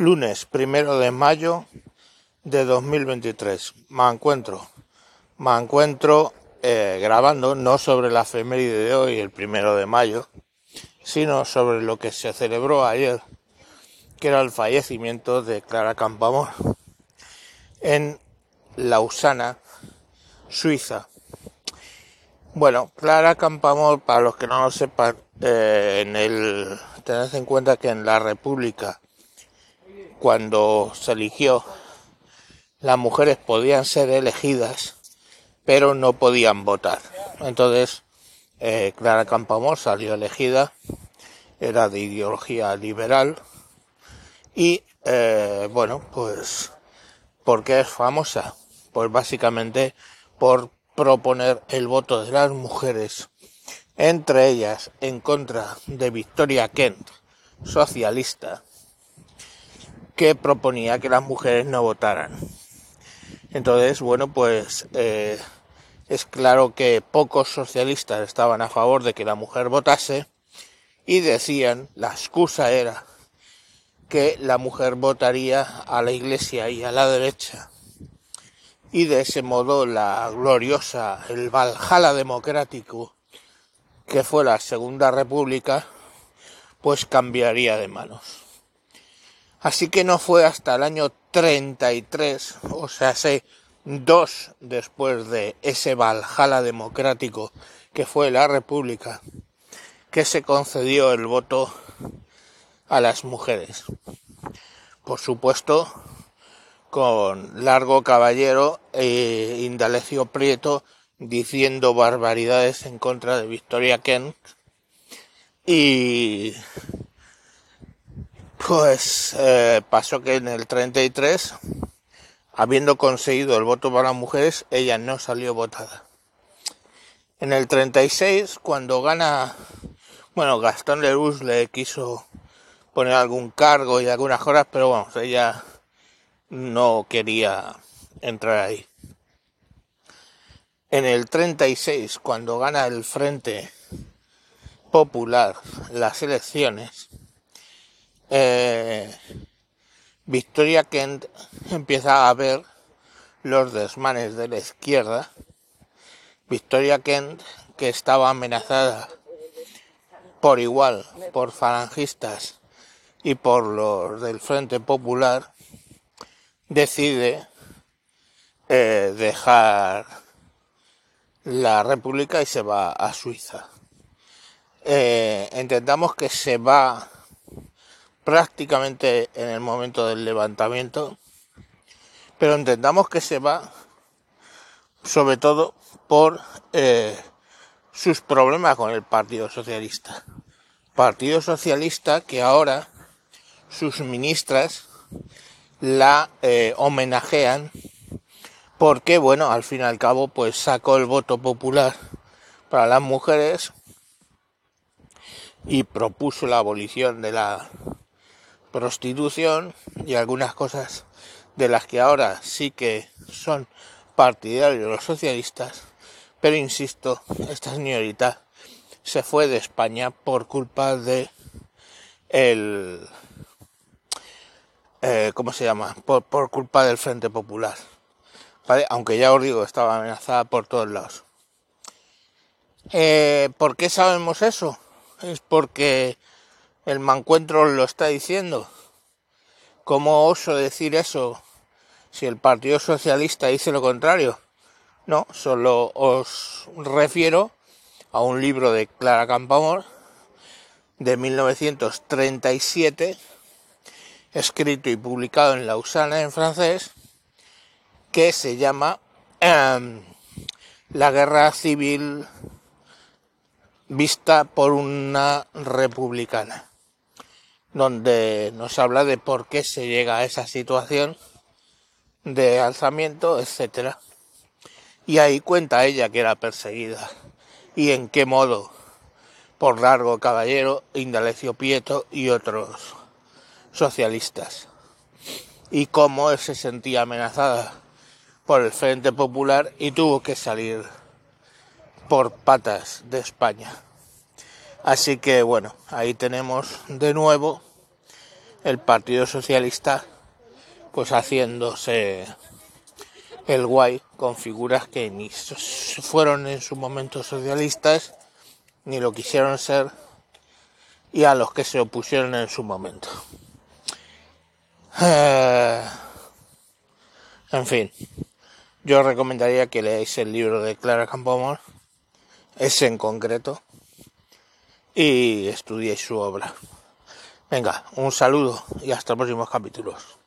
Lunes primero de mayo de 2023. Me encuentro, me encuentro eh, grabando no sobre la efeméride de hoy, el primero de mayo, sino sobre lo que se celebró ayer, que era el fallecimiento de Clara Campoamor en Lausana, Suiza. Bueno, Clara Campoamor, para los que no lo sepan, eh, en el tened en cuenta que en la República, cuando se eligió, las mujeres podían ser elegidas, pero no podían votar. Entonces, eh, Clara Campoamor salió elegida, era de ideología liberal y, eh, bueno, pues, ¿por qué es famosa? Pues básicamente por proponer el voto de las mujeres entre ellas en contra de Victoria Kent, socialista, que proponía que las mujeres no votaran. Entonces, bueno, pues eh, es claro que pocos socialistas estaban a favor de que la mujer votase y decían, la excusa era que la mujer votaría a la iglesia y a la derecha. Y de ese modo la gloriosa, el Valhalla democrático que fue la Segunda República, pues cambiaría de manos. Así que no fue hasta el año 33, o sea, hace dos después de ese Valhalla democrático que fue la República, que se concedió el voto a las mujeres. Por supuesto, con Largo Caballero e Indalecio Prieto diciendo barbaridades en contra de Victoria Kent y pues eh, pasó que en el 33 habiendo conseguido el voto para mujeres ella no salió votada. En el 36 cuando gana bueno Gastón Leroux le quiso poner algún cargo y algunas horas pero vamos ella no quería entrar ahí. En el 36, cuando gana el Frente Popular las elecciones, eh, Victoria Kent empieza a ver los desmanes de la izquierda. Victoria Kent, que estaba amenazada por igual por falangistas y por los del Frente Popular, decide eh, dejar la República y se va a Suiza. Eh, entendamos que se va prácticamente en el momento del levantamiento, pero entendamos que se va sobre todo por eh, sus problemas con el Partido Socialista. Partido Socialista que ahora sus ministras la eh, homenajean porque bueno, al fin y al cabo pues sacó el voto popular para las mujeres y propuso la abolición de la prostitución y algunas cosas de las que ahora sí que son partidarios los socialistas, pero insisto, esta señorita se fue de España por culpa de el eh, ¿cómo se llama? por culpa del Frente Popular aunque ya os digo, estaba amenazada por todos lados. Eh, ¿Por qué sabemos eso? Es porque el mancuentro lo está diciendo. ¿Cómo oso decir eso si el Partido Socialista dice lo contrario? No, solo os refiero a un libro de Clara Campoamor de 1937, escrito y publicado en Lausana en francés, que se llama em, La Guerra Civil vista por una republicana, donde nos habla de por qué se llega a esa situación de alzamiento, etcétera. Y ahí cuenta ella que era perseguida y en qué modo por Largo Caballero, Indalecio Pieto y otros socialistas. Y cómo se sentía amenazada por el Frente Popular y tuvo que salir por patas de España. Así que bueno, ahí tenemos de nuevo el Partido Socialista pues haciéndose el guay con figuras que ni fueron en su momento socialistas ni lo quisieron ser y a los que se opusieron en su momento. Eh, en fin, yo recomendaría que leáis el libro de Clara Campoamor, ese en concreto, y estudiéis su obra. Venga, un saludo y hasta próximos capítulos.